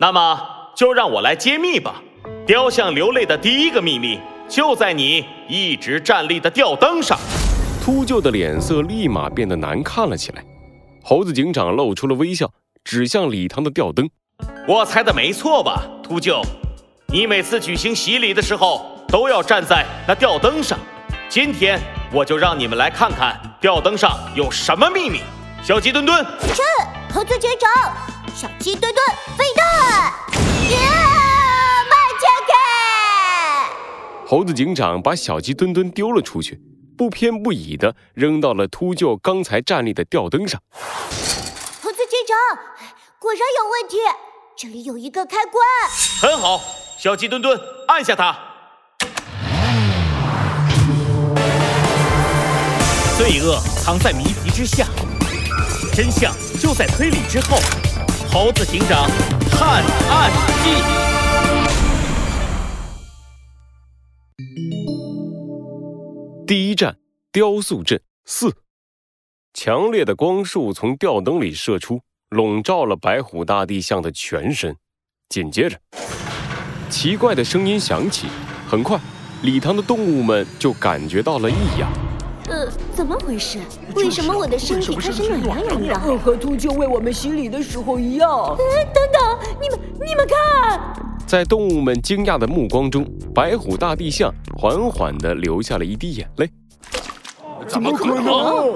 那么就让我来揭秘吧。雕像流泪的第一个秘密就在你一直站立的吊灯上。秃鹫的脸色立马变得难看了起来。猴子警长露出了微笑，指向礼堂的吊灯。我猜的没错吧，秃鹫？你每次举行洗礼的时候都要站在那吊灯上。今天我就让你们来看看吊灯上有什么秘密。小鸡墩墩，是猴子警长。小鸡墩墩飞弹，耶！慢点开。猴子警长把小鸡墩墩丢了出去，不偏不倚的扔到了秃鹫刚才站立的吊灯上。猴子警长，果然有问题。这里有一个开关。很好，小鸡墩墩，按下它。罪恶藏在谜题之下，真相就在推理之后。猴子警长探案记第一站：雕塑镇四。强烈的光束从吊灯里射出，笼罩了白虎大帝像的全身。紧接着，奇怪的声音响起。很快，礼堂的动物们就感觉到了异样。呃，怎么回事？为什么我的身体开始暖洋洋的？和秃鹫为我们洗礼的时候一样。等等，你们你们看，在动物们惊讶的目光中，白虎大帝像缓缓地流下了一滴眼泪。怎么可能？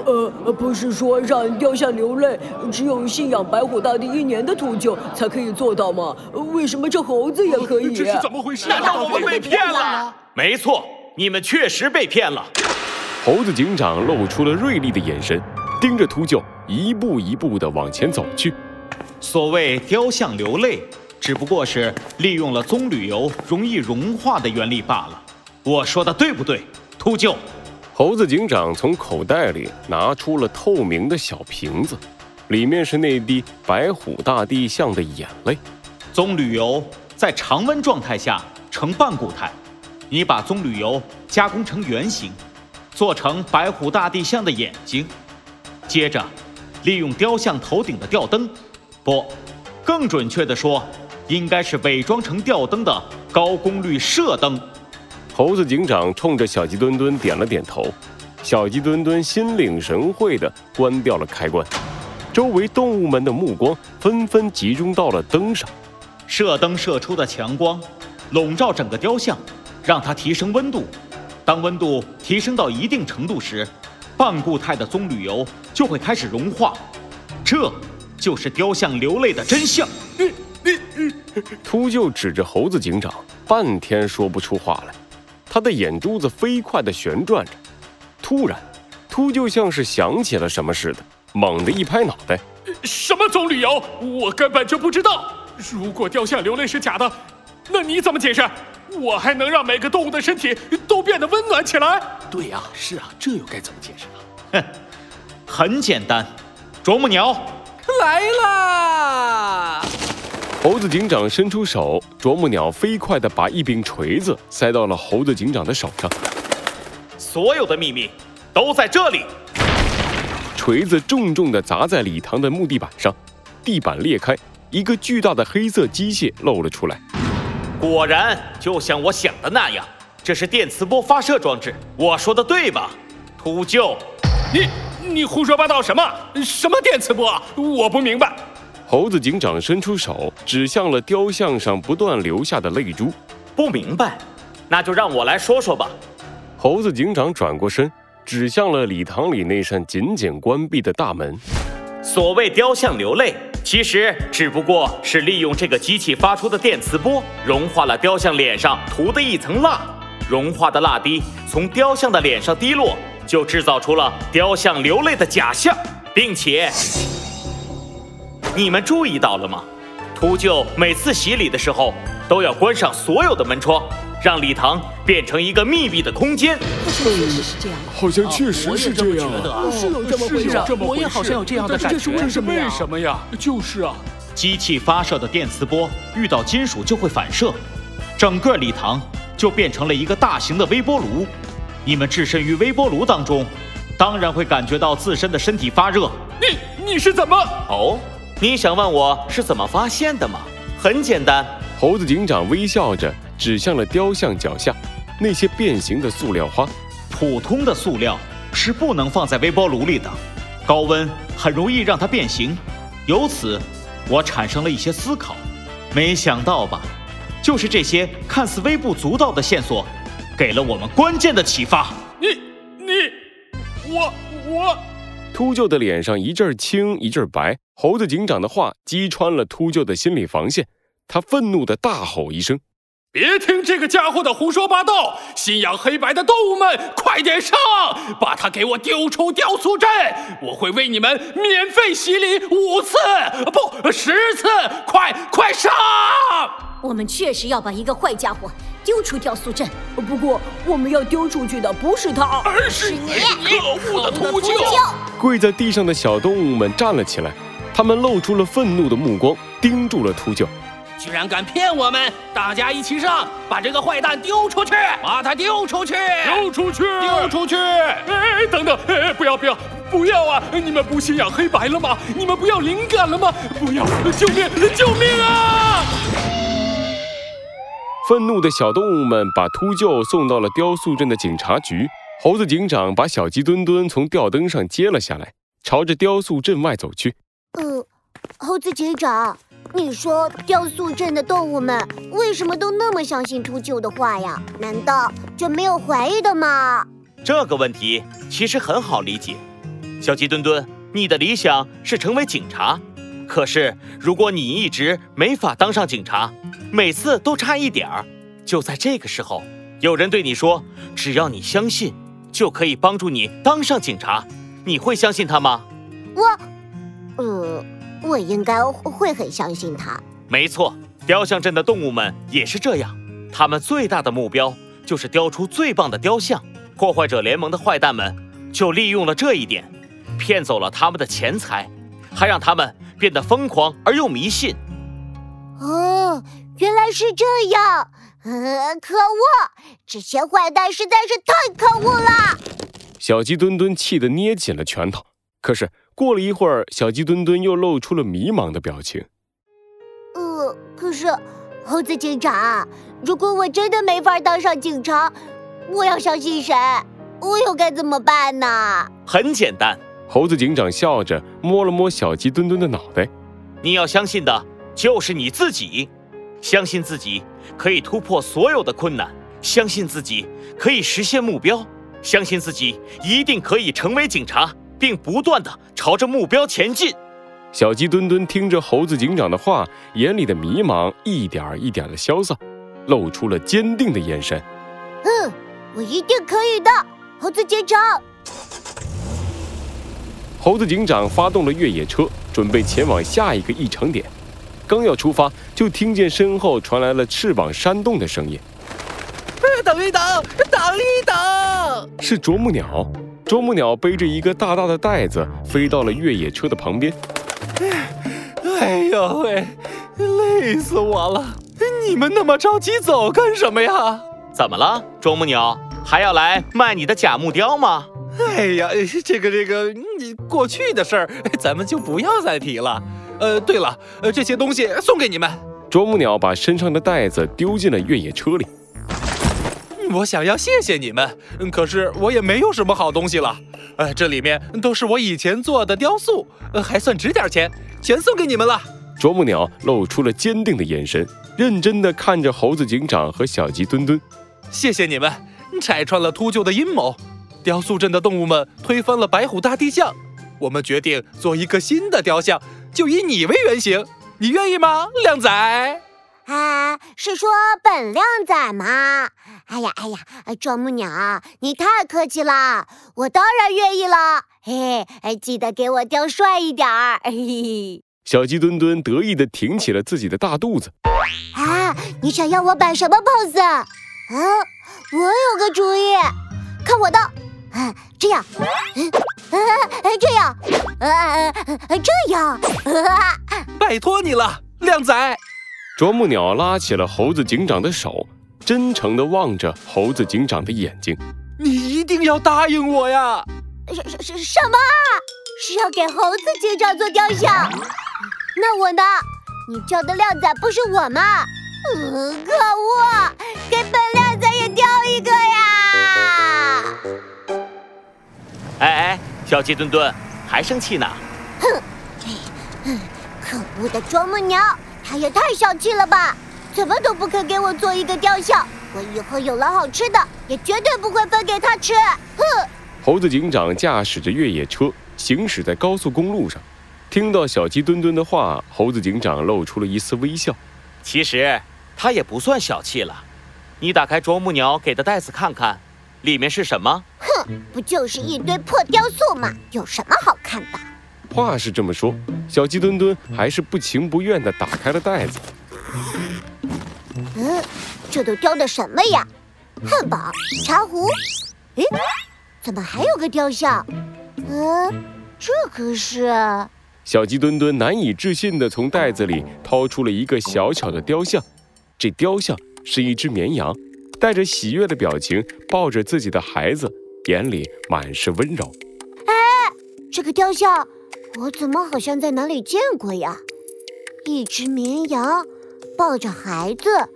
呃，不是说让雕像流泪，只有信仰白虎大帝一年的秃鹫才可以做到吗？为什么这猴子也可以？这是怎么回事？难道我们被骗了？没错，你们确实被骗了。猴子警长露出了锐利的眼神，盯着秃鹫，一步一步地往前走去。所谓雕像流泪，只不过是利用了棕榈油容易融化的原理罢了。我说的对不对，秃鹫？猴子警长从口袋里拿出了透明的小瓶子，里面是那滴白虎大帝像的眼泪。棕榈油在常温状态下呈半固态，你把棕榈油加工成圆形。做成白虎大帝像的眼睛，接着利用雕像头顶的吊灯，不，更准确的说，应该是伪装成吊灯的高功率射灯。猴子警长冲着小鸡墩墩点了点头，小鸡墩墩心领神会的关掉了开关。周围动物们的目光纷纷集中到了灯上，射灯射出的强光笼罩整个雕像，让它提升温度。当温度提升到一定程度时，半固态的棕榈油就会开始融化，这就是雕像流泪的真相。秃鹫指着猴子警长，半天说不出话来，他的眼珠子飞快地旋转着。突然，秃鹫像是想起了什么似的，猛地一拍脑袋：“什么棕榈油？我根本就不知道！如果雕像流泪是假的，那你怎么解释？”我还能让每个动物的身体都变得温暖起来？对呀，是啊，这又该怎么解释呢？哼，很简单，啄木鸟来啦！猴子警长伸出手，啄木鸟飞快地把一柄锤子塞到了猴子警长的手上。所有的秘密都在这里。锤子重重地砸在礼堂的木地板上，地板裂开，一个巨大的黑色机械露了出来。果然，就像我想的那样，这是电磁波发射装置。我说的对吧，秃鹫？你你胡说八道什么？什么电磁波？我不明白。猴子警长伸出手指向了雕像上不断流下的泪珠。不明白，那就让我来说说吧。猴子警长转过身，指向了礼堂里那扇紧紧关闭的大门。所谓雕像流泪。其实只不过是利用这个机器发出的电磁波，融化了雕像脸上涂的一层蜡。融化的蜡滴从雕像的脸上滴落，就制造出了雕像流泪的假象。并且，你们注意到了吗？秃鹫每次洗礼的时候，都要关上所有的门窗。让礼堂变成一个密闭的空间。好像确实是这样。好像确实是这样。是有这么回事。我也好像有这样的感觉。这是为什么呀？就是啊，机器发射的电磁波遇到金属就会反射，整个礼堂就变成了一个大型的微波炉。你们置身于微波炉当中，当然会感觉到自身的身体发热。你你是怎么？哦，你想问我是怎么发现的吗？很简单。猴子警长微笑着指向了雕像脚下那些变形的塑料花。普通的塑料是不能放在微波炉里的，高温很容易让它变形。由此，我产生了一些思考。没想到吧？就是这些看似微不足道的线索，给了我们关键的启发。秃鹫的脸上一阵青一阵白，猴子警长的话击穿了秃鹫的心理防线，他愤怒的大吼一声：“别听这个家伙的胡说八道！信仰黑白的动物们，快点上，把他给我丢出雕塑镇！我会为你们免费洗礼五次，不，十次！快快上！”我们确实要把一个坏家伙丢出雕塑镇，不过我们要丢出去的不是他，而是你！可恶的秃鹫！跪在地上的小动物们站了起来，他们露出了愤怒的目光，盯住了秃鹫。居然敢骗我们！大家一起上，把这个坏蛋丢出去！把他丢出去！丢出去！丢出去！哎，等等！哎，不要不要不要啊！你们不信仰黑白了吗？你们不要灵感了吗？不要！救命！救命啊！愤怒的小动物们把秃鹫送到了雕塑镇的警察局。猴子警长把小鸡墩墩从吊灯上接了下来，朝着雕塑镇外走去。呃，猴子警长，你说雕塑镇的动物们为什么都那么相信秃鹫的话呀？难道就没有怀疑的吗？这个问题其实很好理解。小鸡墩墩，你的理想是成为警察，可是如果你一直没法当上警察，每次都差一点儿，就在这个时候，有人对你说：“只要你相信，就可以帮助你当上警察。”你会相信他吗？我，呃，我应该会很相信他。没错，雕像镇的动物们也是这样。他们最大的目标就是雕出最棒的雕像。破坏者联盟的坏蛋们就利用了这一点，骗走了他们的钱财，还让他们变得疯狂而又迷信。哦。原来是这样，呃，可恶！这些坏蛋实在是太可恶了。小鸡墩墩气得捏紧了拳头。可是过了一会儿，小鸡墩墩又露出了迷茫的表情。呃，可是猴子警长，如果我真的没法当上警察，我要相信谁？我又该怎么办呢？很简单，猴子警长笑着摸了摸小鸡墩墩的脑袋。你要相信的就是你自己。相信自己可以突破所有的困难，相信自己可以实现目标，相信自己一定可以成为警察，并不断的朝着目标前进。小鸡墩墩听着猴子警长的话，眼里的迷茫一点一点的消散，露出了坚定的眼神。嗯，我一定可以的，猴子警长。猴子警长发动了越野车，准备前往下一个异常点。刚要出发，就听见身后传来了翅膀扇动的声音。等一等，等一等！是啄木鸟。啄木鸟背着一个大大的袋子，飞到了越野车的旁边。哎呦喂，累死我了！你们那么着急走干什么呀？怎么了，啄木鸟？还要来卖你的假木雕吗？哎呀，这个这个，你过去的事儿，咱们就不要再提了。呃，对了，呃，这些东西送给你们。啄木鸟把身上的袋子丢进了越野车里。我想要谢谢你们，可是我也没有什么好东西了。呃，这里面都是我以前做的雕塑，呃，还算值点钱，全送给你们了。啄木鸟露出了坚定的眼神，认真地看着猴子警长和小鸡墩墩。谢谢你们，拆穿了秃鹫的阴谋，雕塑镇的动物们推翻了白虎大帝像，我们决定做一个新的雕像。就以你为原型，你愿意吗，靓仔？啊，是说本靓仔吗？哎呀哎呀，啄木鸟，你太客气了，我当然愿意了。嘿嘿，记得给我雕帅一点儿。嘿嘿。小鸡墩墩得意地挺起了自己的大肚子。啊，你想要我摆什么 pose？啊，我有个主意，看我的。啊，这样，呃，这样，啊，这样，拜托你了，靓仔。啄木鸟拉起了猴子警长的手，真诚地望着猴子警长的眼睛。你一定要答应我呀！什什什什么？是要给猴子警长做雕像？那我呢？你叫的靓仔不是我吗？嗯，可恶，给本哎哎，小鸡墩墩，还生气呢？哼，可恶的啄木鸟，它也太小气了吧！怎么都不肯给我做一个雕像，我以后有了好吃的，也绝对不会分给它吃。哼！猴子警长驾驶着越野车行驶在高速公路上，听到小鸡墩墩的话，猴子警长露出了一丝微笑。其实他也不算小气了。你打开啄木鸟给的袋子看看，里面是什么？哼，不就是一堆破雕塑吗？有什么好看的？话是这么说，小鸡墩墩还是不情不愿地打开了袋子。嗯，这都雕的什么呀？汉堡、茶壶。诶，怎么还有个雕像？嗯，这可是……小鸡墩墩难以置信地从袋子里掏出了一个小巧的雕像。这雕像是一只绵羊，带着喜悦的表情抱着自己的孩子，眼里满是温柔。哎，这个雕像。我怎么好像在哪里见过呀？一只绵羊抱着孩子，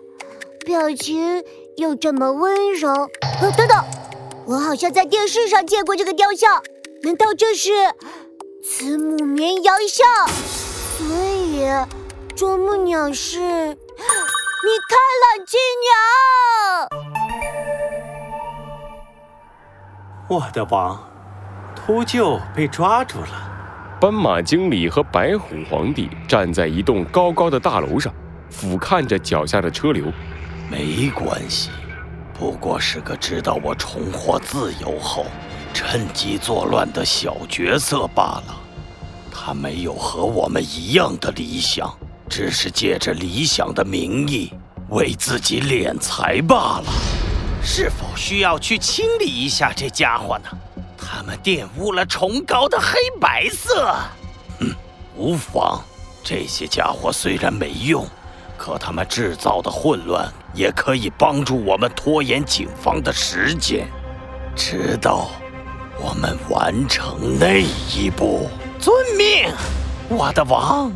表情又这么温柔。呃，等等，我好像在电视上见过这个雕像。难道这是慈母绵羊像？所以啄木鸟是米开朗基鸟。我的王，秃鹫被抓住了。斑马经理和白虎皇帝站在一栋高高的大楼上，俯瞰着脚下的车流。没关系，不过是个知道我重获自由后，趁机作乱的小角色罢了。他没有和我们一样的理想，只是借着理想的名义为自己敛财罢了。是否需要去清理一下这家伙呢？他们玷污了崇高的黑白色。嗯，无妨。这些家伙虽然没用，可他们制造的混乱也可以帮助我们拖延警方的时间，直到我们完成那一步。遵命，我的王。